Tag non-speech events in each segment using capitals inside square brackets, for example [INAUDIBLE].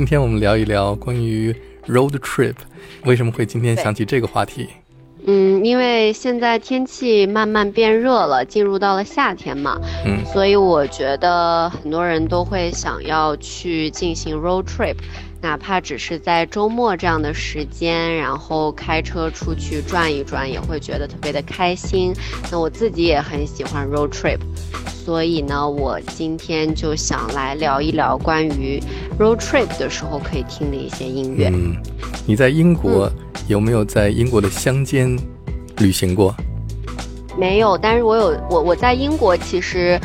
今天我们聊一聊关于 road trip，为什么会今天想起这个话题？嗯，因为现在天气慢慢变热了，进入到了夏天嘛，嗯，所以我觉得很多人都会想要去进行 road trip。哪怕只是在周末这样的时间，然后开车出去转一转，也会觉得特别的开心。那我自己也很喜欢 road trip，所以呢，我今天就想来聊一聊关于 road trip 的时候可以听的一些音乐。嗯，你在英国有没有在英国的乡间旅行过？没有，但是我有我我在英国其实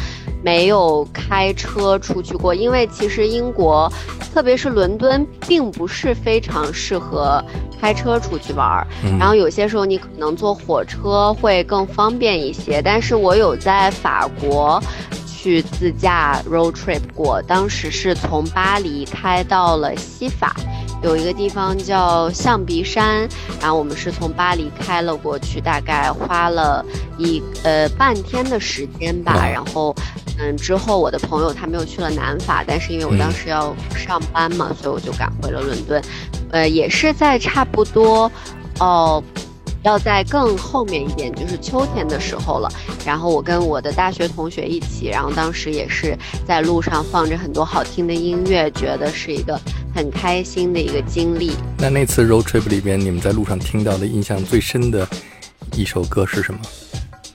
没有开车出去过，因为其实英国。特别是伦敦，并不是非常适合开车出去玩儿。然后有些时候你可能坐火车会更方便一些。但是我有在法国去自驾 road trip 过，当时是从巴黎开到了西法，有一个地方叫象鼻山，然后我们是从巴黎开了过去，大概花了一呃半天的时间吧，然后。嗯，之后我的朋友他们又去了南法，但是因为我当时要上班嘛，所以我就赶回了伦敦。呃，也是在差不多，哦，要在更后面一点，就是秋天的时候了。然后我跟我的大学同学一起，然后当时也是在路上放着很多好听的音乐，觉得是一个很开心的一个经历。那那次 road trip 里边，你们在路上听到的印象最深的一首歌是什么？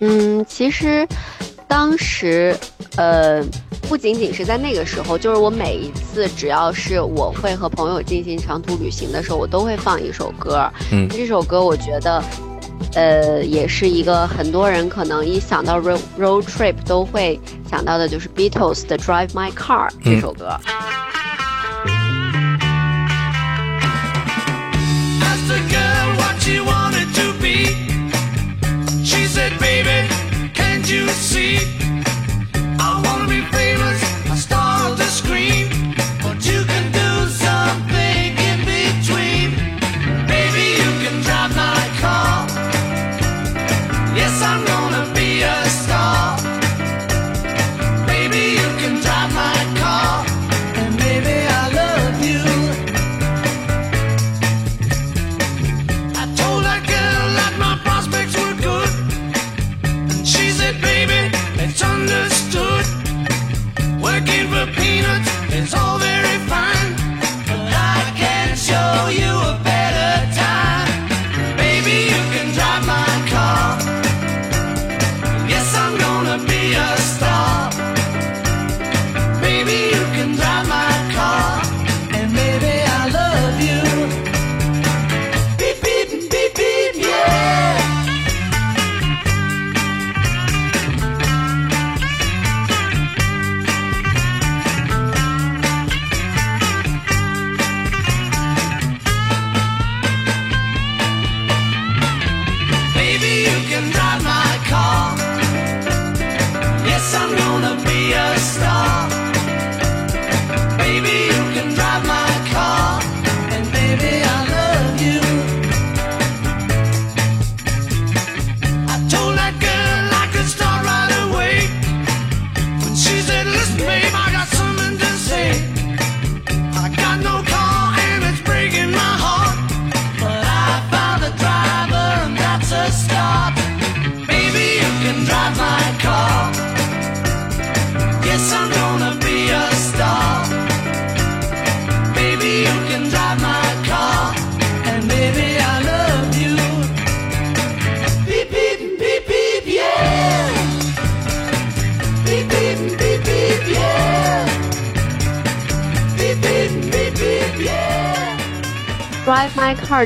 嗯，其实。当时，呃，不仅仅是在那个时候，就是我每一次只要是我会和朋友进行长途旅行的时候，我都会放一首歌。嗯，这首歌我觉得，呃，也是一个很多人可能一想到 road road trip 都会想到的，就是 Beatles 的 Drive My Car 这首歌。You see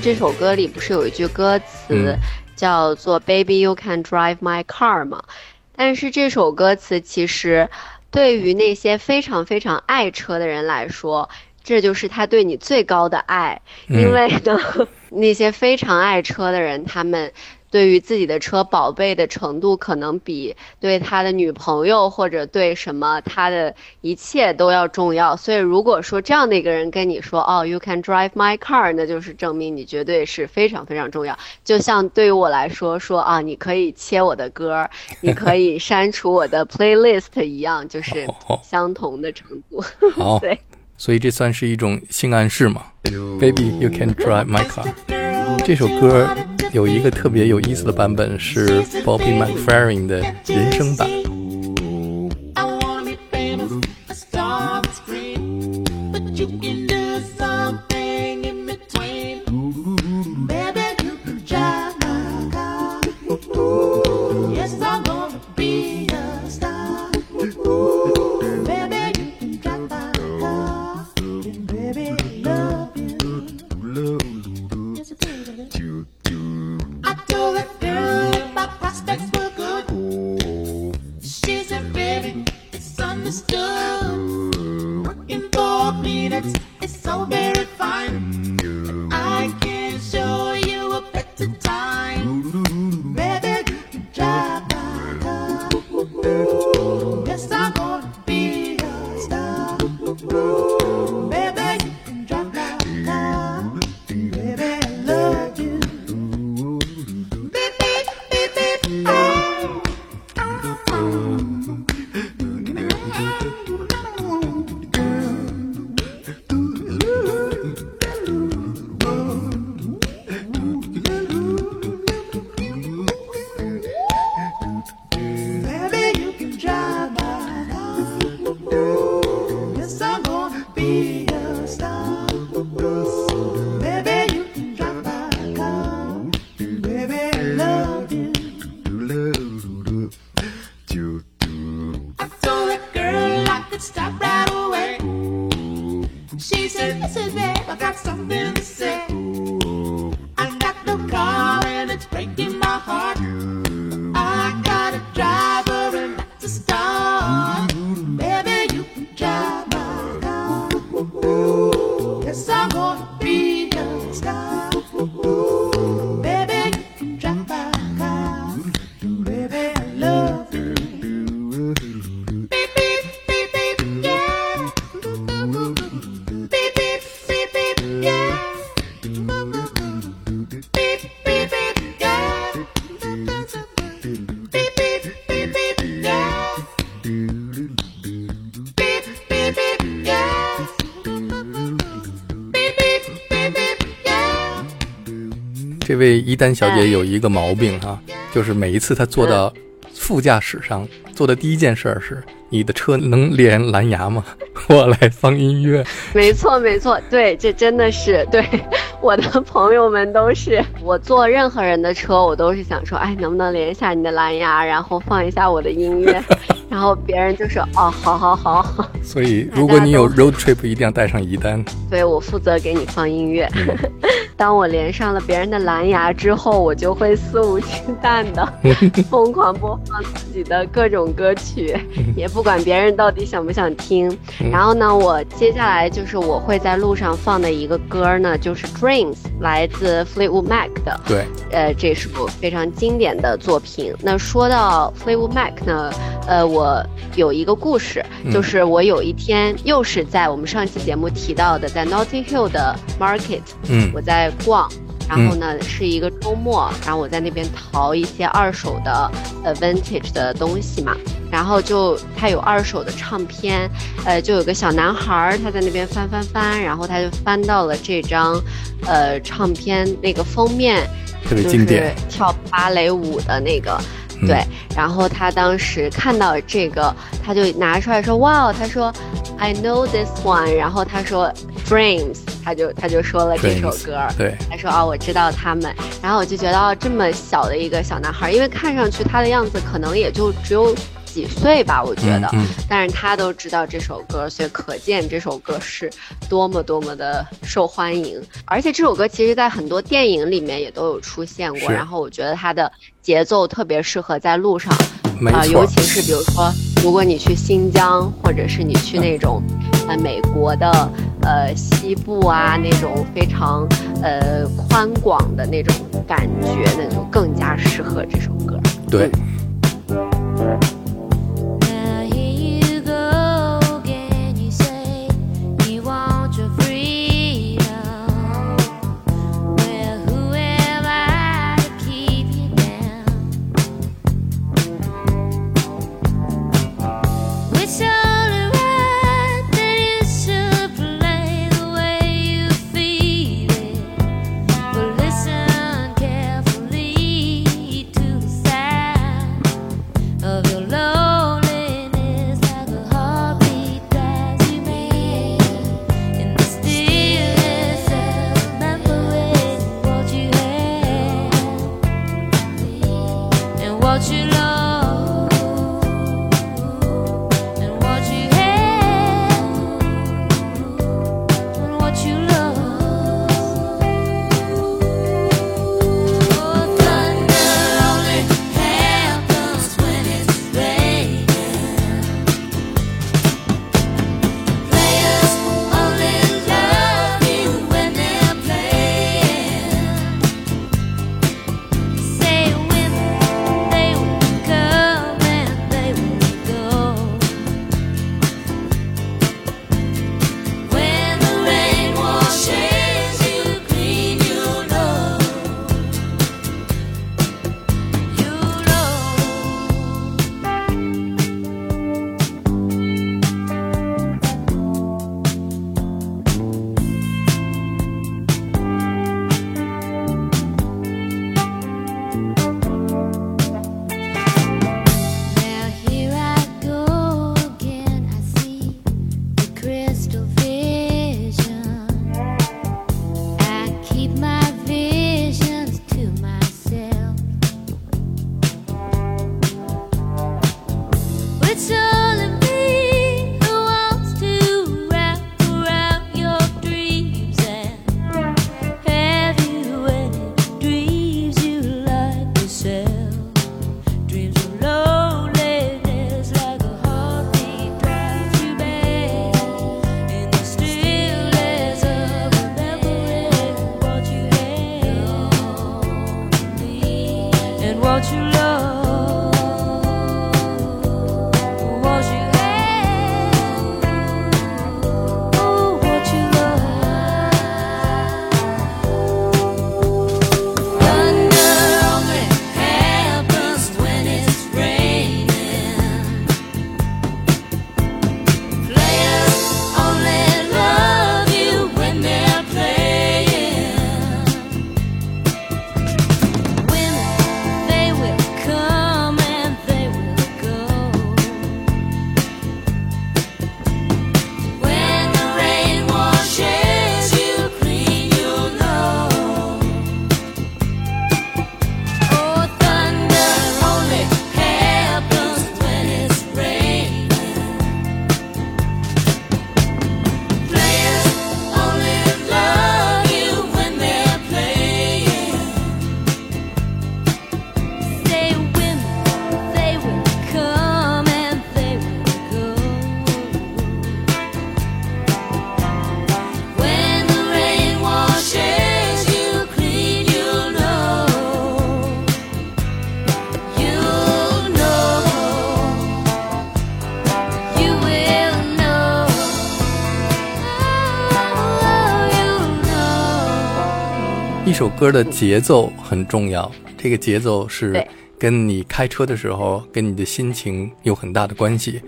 这首歌里不是有一句歌词 叫做 “Baby, you can drive my car” 嘛？但是这首歌词其实对于那些非常非常爱车的人来说，这就是他对你最高的爱，因为呢，[LAUGHS] 那些非常爱车的人，他们。对于自己的车宝贝的程度，可能比对他的女朋友或者对什么他的一切都要重要。所以，如果说这样的一个人跟你说：“哦，You can drive my car”，那就是证明你绝对是非常非常重要。就像对于我来说，说啊，你可以切我的歌，你可以删除我的 playlist 一样，就是相同的程度。[LAUGHS] 对，所以这算是一种性暗示嘛？Baby，you can drive my car。这首歌。有一个特别有意思的版本是 Bobby McFerrin 的人声版。to bed. I got something to say. 伊丹小姐有一个毛病哈，就是每一次她坐到副驾驶上做的第一件事是：你的车能连蓝牙吗？[LAUGHS] 我来放音乐。没错，没错，对，这真的是对 [LAUGHS] 我的朋友们都是。我坐任何人的车，我都是想说，哎，能不能连一下你的蓝牙，然后放一下我的音乐，[LAUGHS] 然后别人就说，哦，好好好。所以，如果你有 road trip，一定要带上一单。对，我负责给你放音乐。当我连上了别人的蓝牙之后，我就会肆无忌惮的 [LAUGHS] 疯狂播放自己的各种歌曲，也不管别人到底想不想听。然后呢，我接下来就是我会在路上放的一个歌呢，就是 Dreams，来自 Fleetwood Mac 的。对，呃，这是部非常经典的作品。那说到 Fleetwood Mac 呢，呃，我有一个故事，就是我有一天又是在我们上期节目提到的，在 Notting Hill 的 Market，嗯，我在。在逛，然后呢是一个周末，然后我在那边淘一些二手的呃 vintage 的东西嘛，然后就他有二手的唱片，呃，就有个小男孩他在那边翻翻翻，然后他就翻到了这张，呃，唱片那个封面，特别经典，跳芭蕾舞的那个。对，然后他当时看到这个，他就拿出来说：“哇，他说，I know this one。”然后他说：“Dreams。”他就他就说了这首歌。对，他说：“哦，我知道他们。”然后我就觉得，哦，这么小的一个小男孩，因为看上去他的样子可能也就只有。几岁吧，我觉得，但是他都知道这首歌，所以可见这首歌是多么多么的受欢迎。而且这首歌其实，在很多电影里面也都有出现过。然后我觉得它的节奏特别适合在路上，啊，尤其是比如说，如果你去新疆，或者是你去那种，呃，美国的，呃西部啊那种非常呃宽广的那种感觉，那就更加适合这首歌。对。一首歌的节奏很重要，这个节奏是跟你开车的时候，跟你的心情有很大的关系。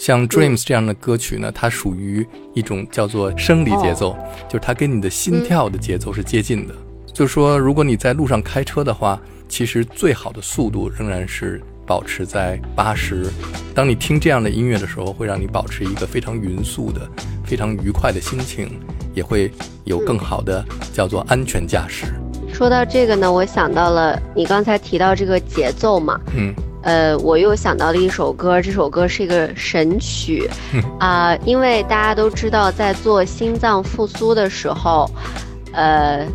像《Dreams》这样的歌曲呢，它属于一种叫做生理节奏，就是它跟你的心跳的节奏是接近的。就是说，如果你在路上开车的话，其实最好的速度仍然是保持在八十。当你听这样的音乐的时候，会让你保持一个非常匀速的、非常愉快的心情。也会有更好的叫做安全驾驶。说到这个呢，我想到了你刚才提到这个节奏嘛，嗯，呃，我又想到了一首歌，这首歌是一个神曲，啊，因为大家都知道，在做心脏复苏的时候，呃，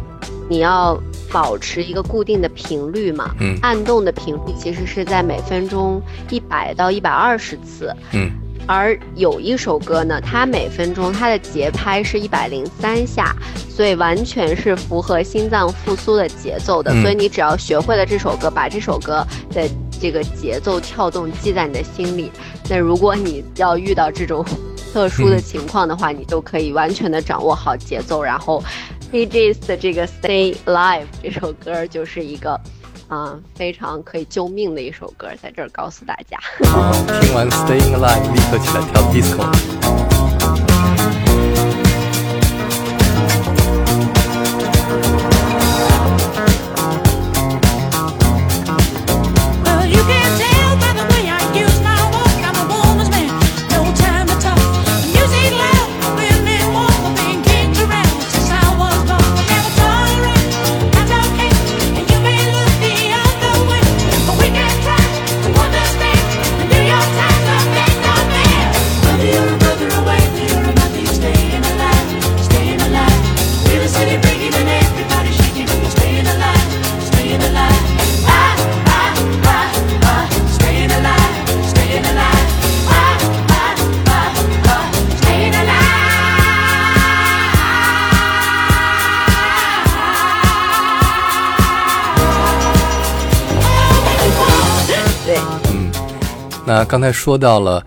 你要保持一个固定的频率嘛，嗯，按动的频率其实是在每分钟一百到一百二十次，嗯。而有一首歌呢，它每分钟它的节拍是一百零三下，所以完全是符合心脏复苏的节奏的。所以你只要学会了这首歌，把这首歌的这个节奏跳动记在你的心里，那如果你要遇到这种特殊的情况的话，你就可以完全的掌握好节奏。然后，B J's 的这个 Stay Alive 这首歌就是一个。啊，非常可以救命的一首歌，在这儿告诉大家。[LAUGHS] 听完《Stayin' Alive》，立刻起来跳 disco。刚才说到了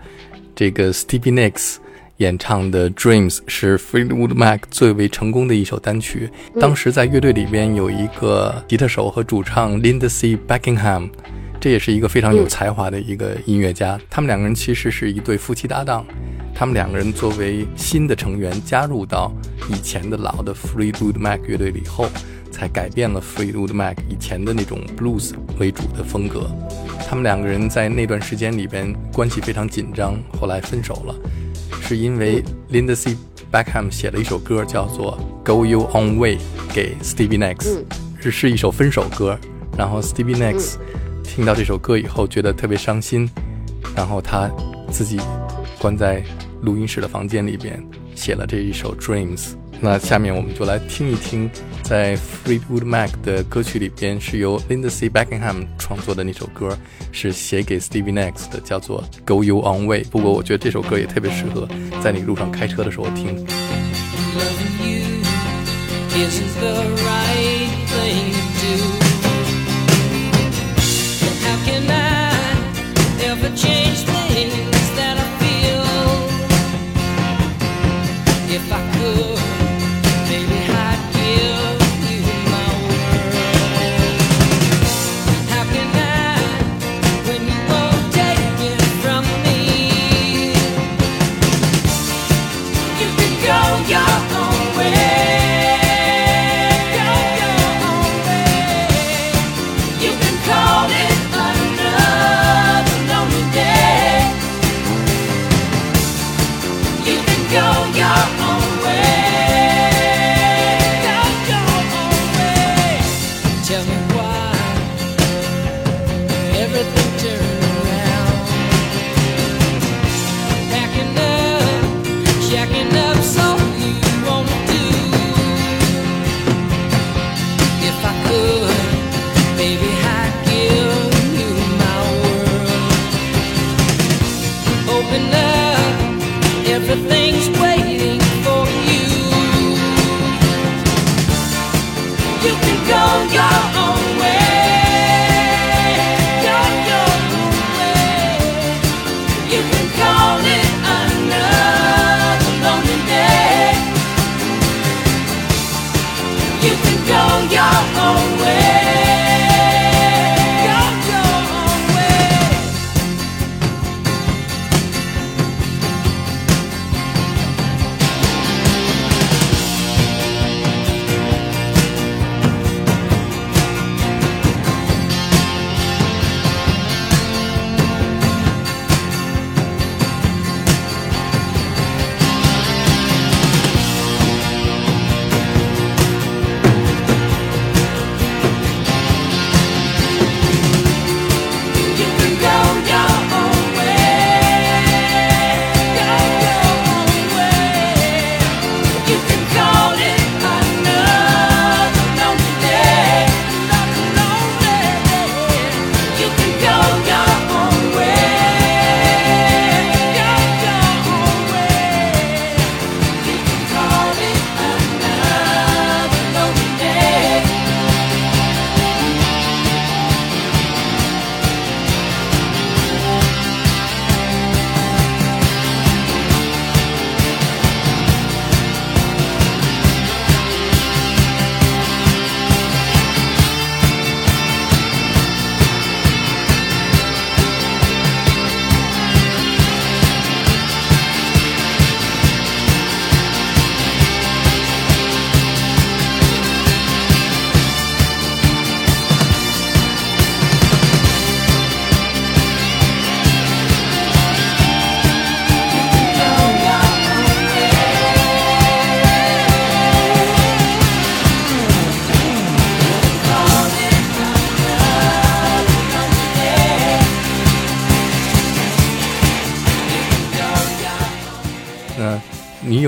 这个 Stevie Nicks 演唱的《Dreams》是 Fleetwood Mac 最为成功的一首单曲。当时在乐队里边有一个吉他手和主唱 Lindsey Buckingham，这也是一个非常有才华的一个音乐家。他们两个人其实是一对夫妻搭档。他们两个人作为新的成员加入到以前的老的 Fleetwood Mac 乐队里后。才改变了 Fleetwood Mac 以前的那种 blues 为主的风格。他们两个人在那段时间里边关系非常紧张，后来分手了，是因为 Lindsey Buckingham 写了一首歌叫做《Go Your Own Way》给 Stevie Nicks，是是一首分手歌。然后 Stevie Nicks 听到这首歌以后觉得特别伤心，然后他自己关在录音室的房间里边写了这一首 Dreams。那下面我们就来听一听，在 Fleetwood Mac 的歌曲里边是由 Lindsey Buckingham 创作的那首歌，是写给 Stevie Nicks 的，叫做 Go Your Own Way。不过我觉得这首歌也特别适合在你路上开车的时候听。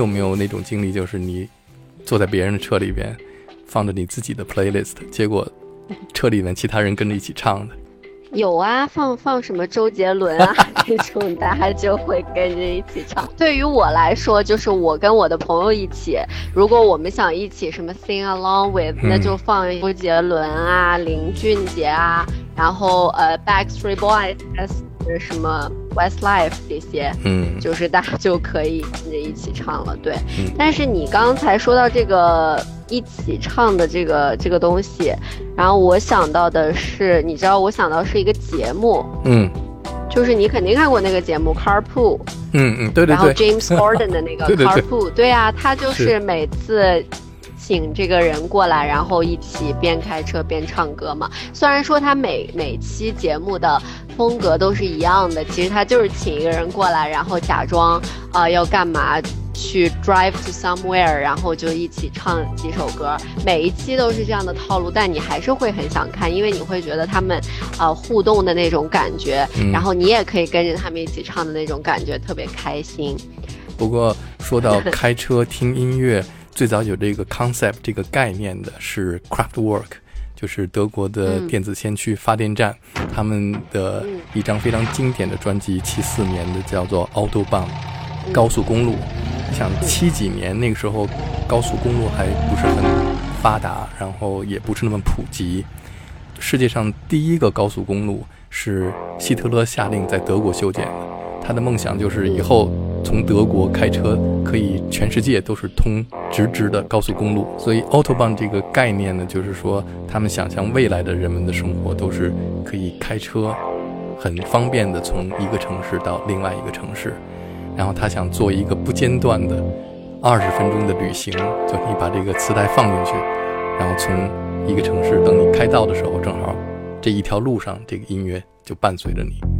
有没有那种经历，就是你坐在别人的车里边，放着你自己的 playlist，结果车里面其他人跟着一起唱的？有啊，放放什么周杰伦啊 [LAUGHS] 这种，大家就会跟着一起唱。对于我来说，就是我跟我的朋友一起，如果我们想一起什么 sing along with，那就放周杰伦啊、林俊杰啊，然后呃 Backstreet Boys、什么 Westlife 这些，嗯，就是大家就可以跟着一起唱了。对，但是你刚才说到这个。一起唱的这个这个东西，然后我想到的是，你知道，我想到是一个节目，嗯，就是你肯定看过那个节目《Carpool》，嗯嗯，对对对，然后 James Corden 的那个 [LAUGHS]《Carpool》，对啊，他就是每次请这个人过来，然后一起边开车边唱歌嘛。虽然说他每每期节目的风格都是一样的，其实他就是请一个人过来，然后假装啊要干嘛。去 drive to somewhere，然后就一起唱几首歌，每一期都是这样的套路，但你还是会很想看，因为你会觉得他们，呃，互动的那种感觉，然后你也可以跟着他们一起唱的那种感觉，特别开心。不过说到开车听音乐，最早有这个 concept 这个概念的是 Kraftwerk，就是德国的电子先驱发电站，他们的一张非常经典的专辑，七四年的叫做 Autobahn，高速公路。像七几年那个时候，高速公路还不是很发达，然后也不是那么普及。世界上第一个高速公路是希特勒下令在德国修建的。他的梦想就是以后从德国开车可以全世界都是通直直的高速公路。所以 Autobahn 这个概念呢，就是说他们想象未来的人们的生活都是可以开车很方便的从一个城市到另外一个城市。然后他想做一个不间断的二十分钟的旅行，就你把这个磁带放进去，然后从一个城市等你开到的时候，正好这一条路上这个音乐就伴随着你。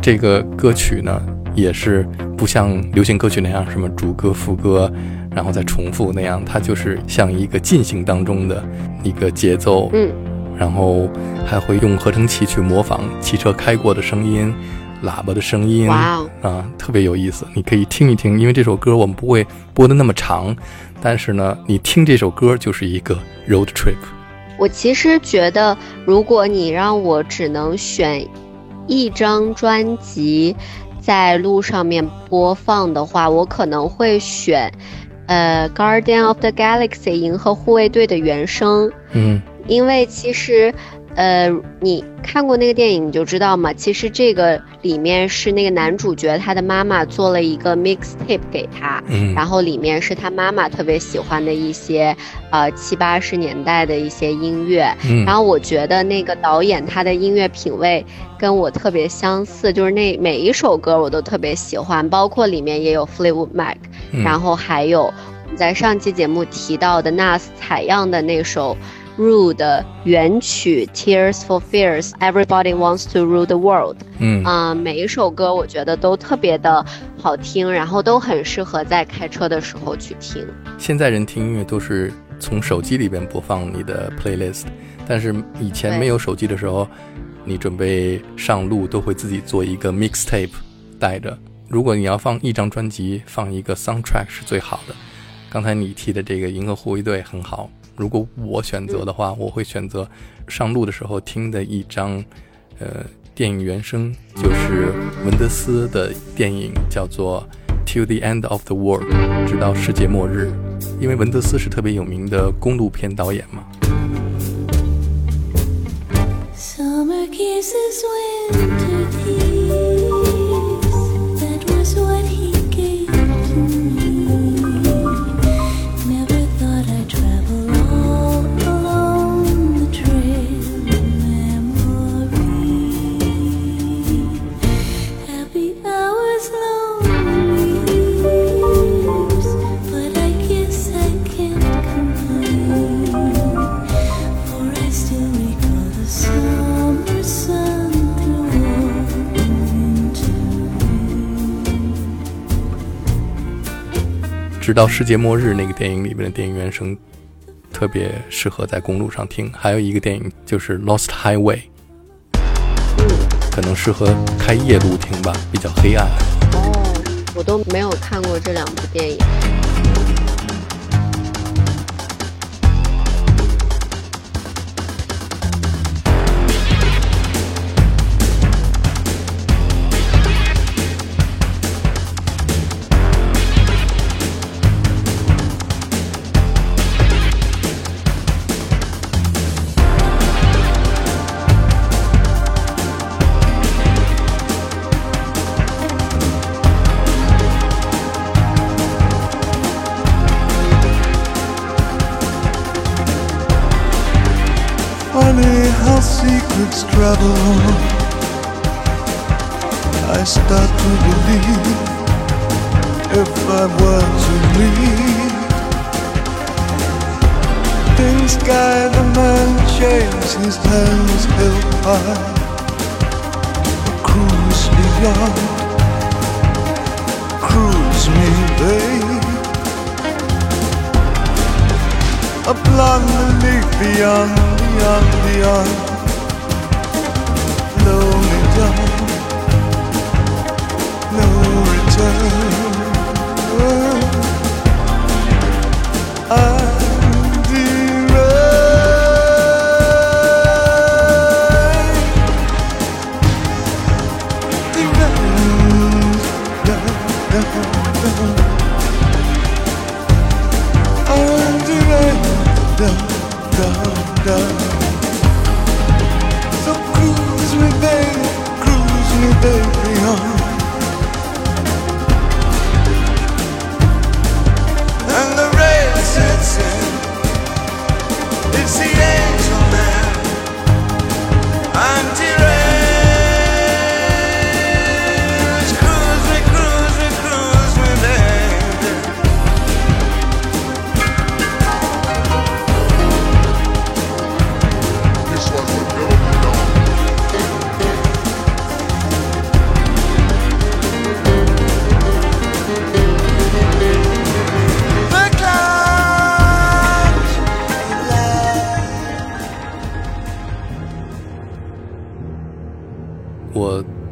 这个歌曲呢，也是不像流行歌曲那样什么主歌副歌，然后再重复那样，它就是像一个进行当中的一个节奏，嗯，然后还会用合成器去模仿汽车开过的声音、喇叭的声音，哇，啊，特别有意思，你可以听一听，因为这首歌我们不会播的那么长，但是呢，你听这首歌就是一个 road trip。我其实觉得，如果你让我只能选一张专辑在路上面播放的话，我可能会选，呃，《Guardian of the Galaxy》银河护卫队的原声。嗯，因为其实。呃，你看过那个电影你就知道嘛。其实这个里面是那个男主角他的妈妈做了一个 mixtape 给他，嗯，然后里面是他妈妈特别喜欢的一些，呃七八十年代的一些音乐，嗯，然后我觉得那个导演他的音乐品味跟我特别相似，就是那每一首歌我都特别喜欢，包括里面也有 Fleetwood Mac，然后还有在上期节目提到的 Nas 采样的那首。Rule 的原曲《Tears for Fears》，Everybody wants to rule the world。嗯啊，每一首歌我觉得都特别的好听，然后都很适合在开车的时候去听。现在人听音乐都是从手机里边播放你的 playlist，但是以前没有手机的时候，你准备上路都会自己做一个 mixtape 带着。如果你要放一张专辑，放一个 soundtrack 是最好的。刚才你提的这个《银河护卫队》很好。如果我选择的话，我会选择上路的时候听的一张，呃，电影原声，就是文德斯的电影，叫做《Till the End of the World》，直到世界末日。因为文德斯是特别有名的公路片导演嘛。直到世界末日那个电影里面的电影原声，特别适合在公路上听。还有一个电影就是《Lost Highway》，可能适合开夜路听吧，比较黑暗。哦，我都没有看过这两部电影。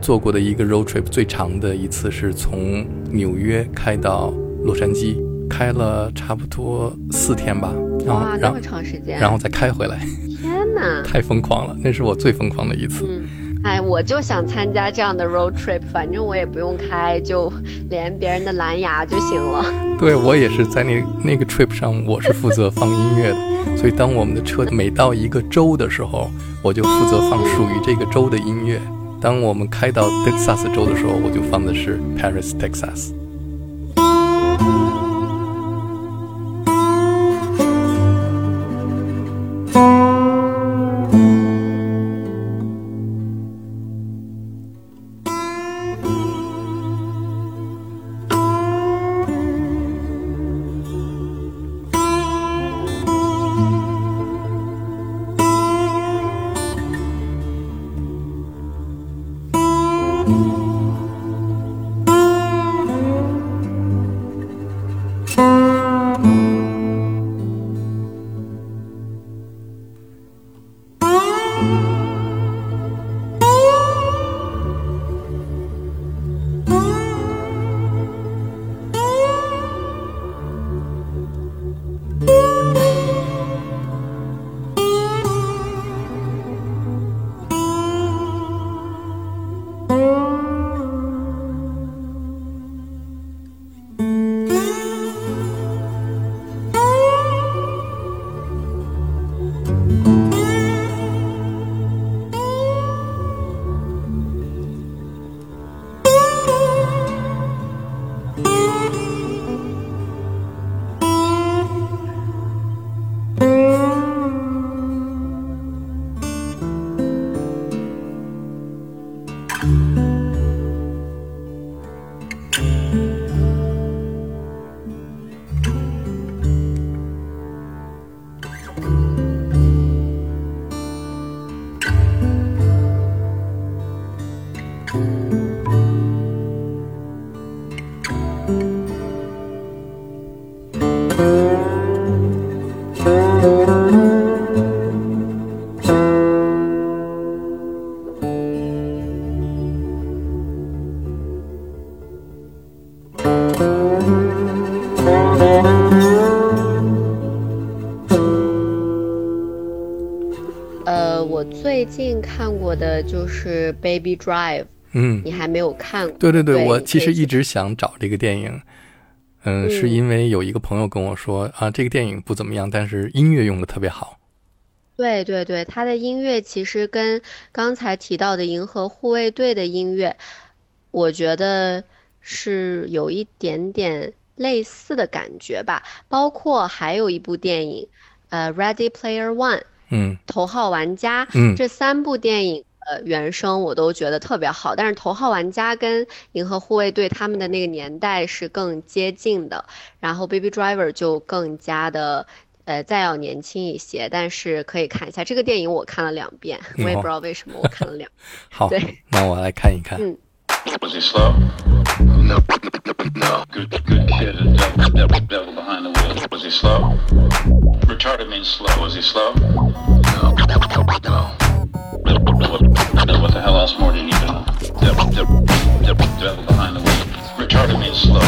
做过的一个 road trip 最长的一次是从纽约开到洛杉矶，开了差不多四天吧。哇，那么长时间！然后再开回来。天哪！太疯狂了，那是我最疯狂的一次。嗯哎，我就想参加这样的 road trip，反正我也不用开，就连别人的蓝牙就行了。[LAUGHS] 对我也是在那那个 trip 上，我是负责放音乐的，所以当我们的车每到一个州的时候，我就负责放属于这个州的音乐。当我们开到 Texas 州的时候，我就放的是 Paris, Texas。看过的就是《Baby Drive》，嗯，你还没有看过？对对对，我其实一直想找这个电影，嗯，是因为有一个朋友跟我说啊，这个电影不怎么样，但是音乐用的特别好。对对对，他的音乐其实跟刚才提到的《银河护卫队》的音乐，我觉得是有一点点类似的感觉吧。包括还有一部电影，呃，《Ready Player One》。嗯，头号玩家，嗯，这三部电影呃原声我都觉得特别好，但是头号玩家跟银河护卫队他们的那个年代是更接近的，然后 Baby Driver 就更加的，呃，再要年轻一些，但是可以看一下这个电影，我看了两遍，我也不知道为什么我看了两遍，[LAUGHS] 好，对，那我来看一看，嗯。Retarded means slow. Was he slow? No, no. What the hell else more do you need to know? Devil, devil, devil, devil behind the wheel. Retarded means slow.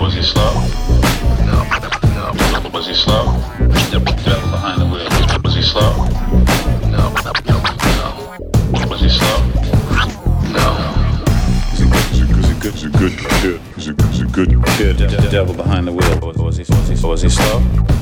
Was he slow? No, no. Was he slow? Devil, devil behind the wheel. Was he slow? No, no, no. Was he slow? He's a good kid. He's a, he's a good kid. De- de- devil behind the wheel. Was, was, he, was, he, was he slow?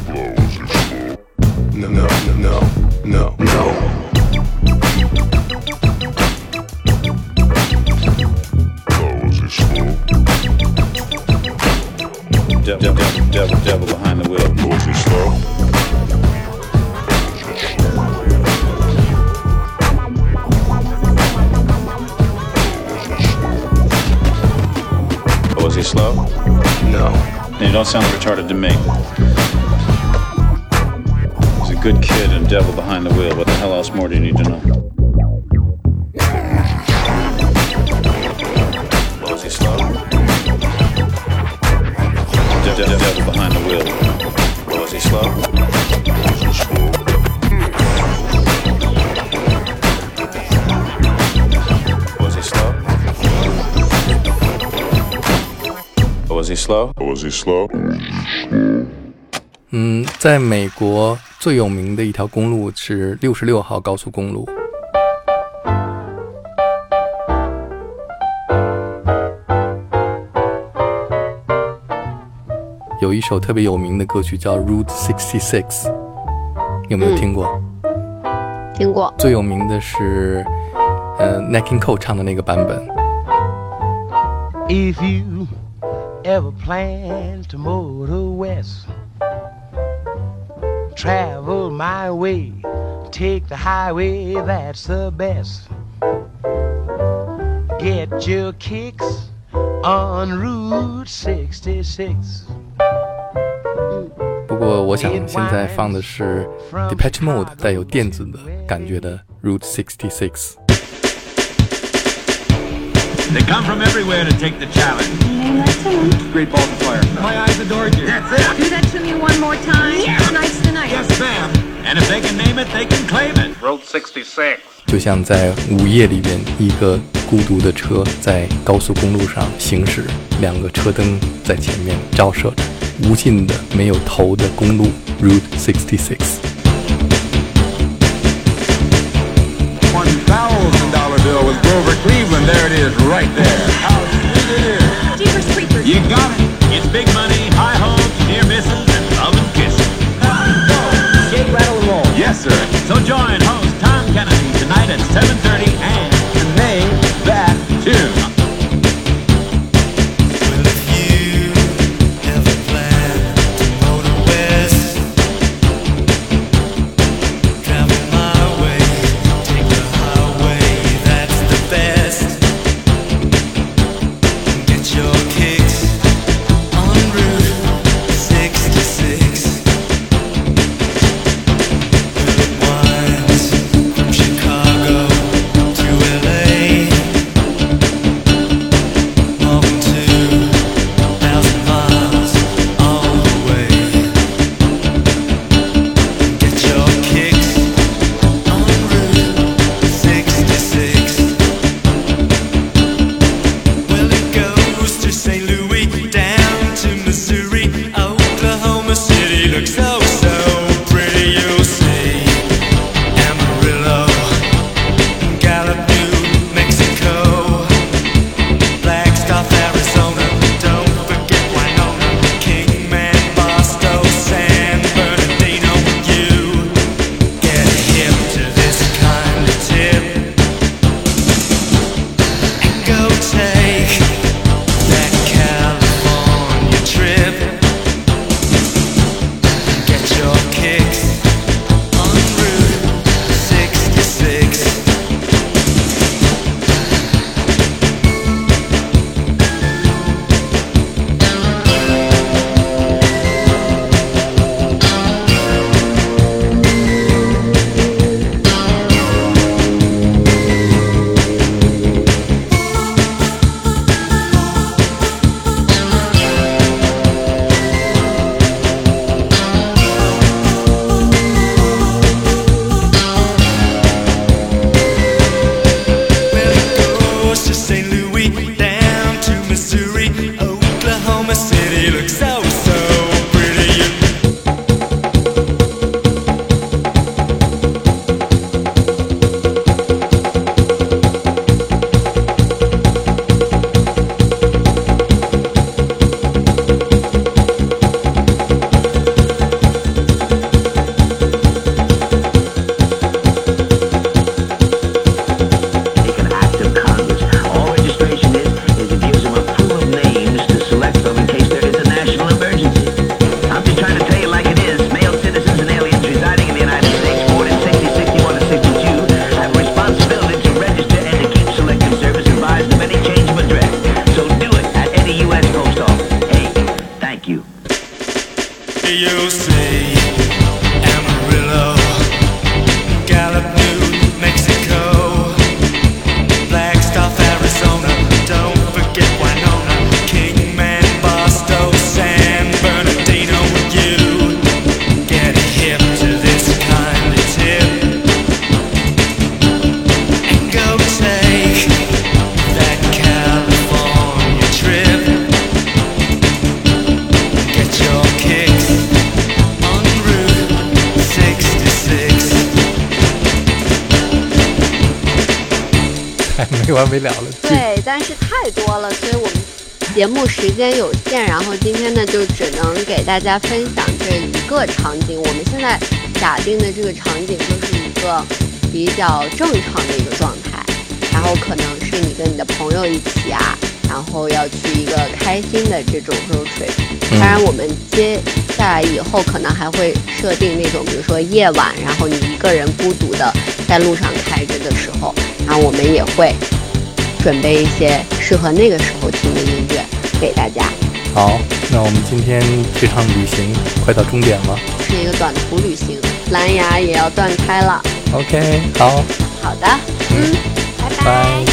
behind the wheel. What the hell else more do you need to know? Mosey slow. De- de- devil behind the wheel. Slow. Was he slow? Was he slow? Was he slow? 嗯，在美国最有名的一条公路是六十六号高速公路。有一首特别有名的歌曲叫《Route Sixty Six》，有没有听过？听过。最有名的是，呃 n a k i n Cole 唱的那个版本。If you ever plan to motor west, travel my way, take the highway, that's the best. Get your kicks on Route 66. 不过，我想现在放的是 Depeche Mode 带有电子的感觉的 Route 66。 They come from everywhere to take the challenge. Great balls of fire. My eyes adored you. That's it. Do that to me one more time. Tonight's the night. Yes, ma'am. And if they can name it, they can claim it. Road 66. 就像在午夜里边，一个孤独的车在高速公路上行驶，两个车灯在前面照射着无尽的没有头的公路 Route 66。Cleveland. There it is, right there. How sweet it is. Jeepers creepers. You got it. It's big money, high hopes, near misses, and love and kisses. Shake, rattle, and roll. Yes, sir. So join host Tom Kennedy tonight at 7:30 and 节目时间有限，然后今天呢就只能给大家分享这一个场景。我们现在假定的这个场景就是一个比较正常的一个状态，然后可能是你跟你的朋友一起啊，然后要去一个开心的这种 road trip。当然，我们接下来以后可能还会设定那种，比如说夜晚，然后你一个人孤独的在路上开着的时候，然后我们也会准备一些适合那个时候听的音乐给大家。好，那我们今天这场旅行快到终点了，是一个短途旅行，蓝牙也要断开了。OK，好，好的，嗯，拜拜。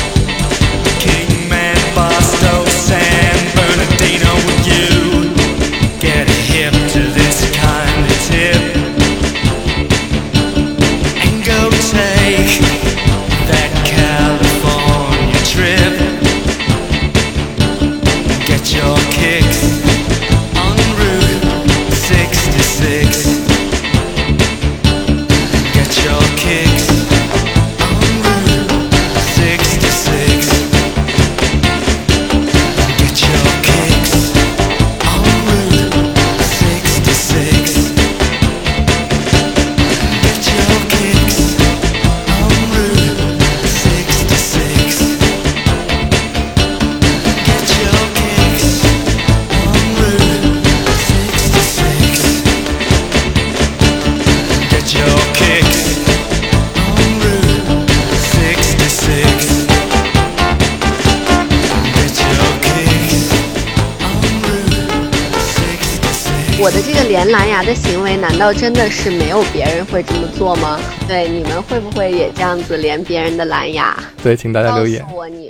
连蓝牙的行为，难道真的是没有别人会这么做吗？对，你们会不会也这样子连别人的蓝牙？对，请大家留言。诉我你